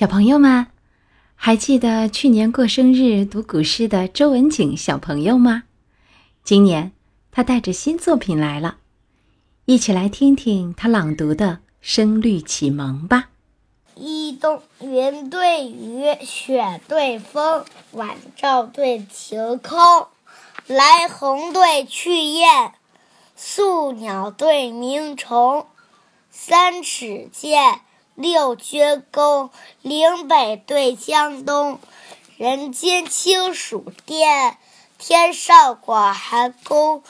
小朋友们，还记得去年过生日读古诗的周文景小朋友吗？今年他带着新作品来了，一起来听听他朗读的《声律启蒙》吧。一冬云对雨，雪对风，晚照对晴空，来鸿对去雁，宿鸟对鸣虫，三尺剑。六钧钩，岭北对江东，人间清暑殿，天上广寒宫。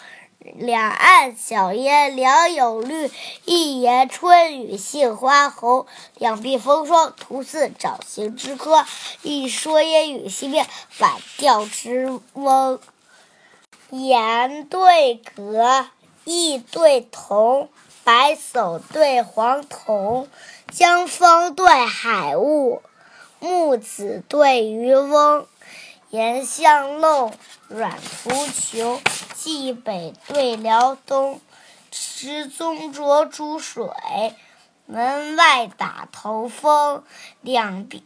两岸晓烟两有绿，一言春雨杏花红。两鬓风霜徒似掌心之歌，一蓑烟雨溪边，晚钓之翁。言对格，意对同。白叟对黄童，江风对海雾，木子对渔翁，岩巷弄，阮浮琼，蓟北对辽东，池中浊珠水，门外打头风，两壁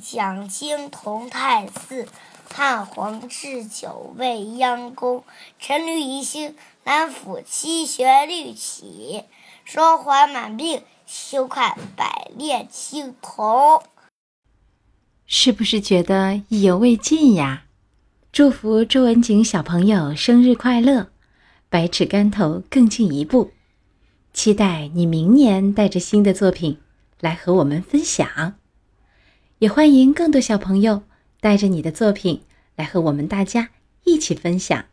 讲经同泰寺。汉皇置酒未央宫，陈闾宜兴南府七旋律起，霜华满鬓休看百炼青铜。是不是觉得意犹未尽呀？祝福周文景小朋友生日快乐，百尺竿头更进一步。期待你明年带着新的作品来和我们分享，也欢迎更多小朋友。带着你的作品来和我们大家一起分享。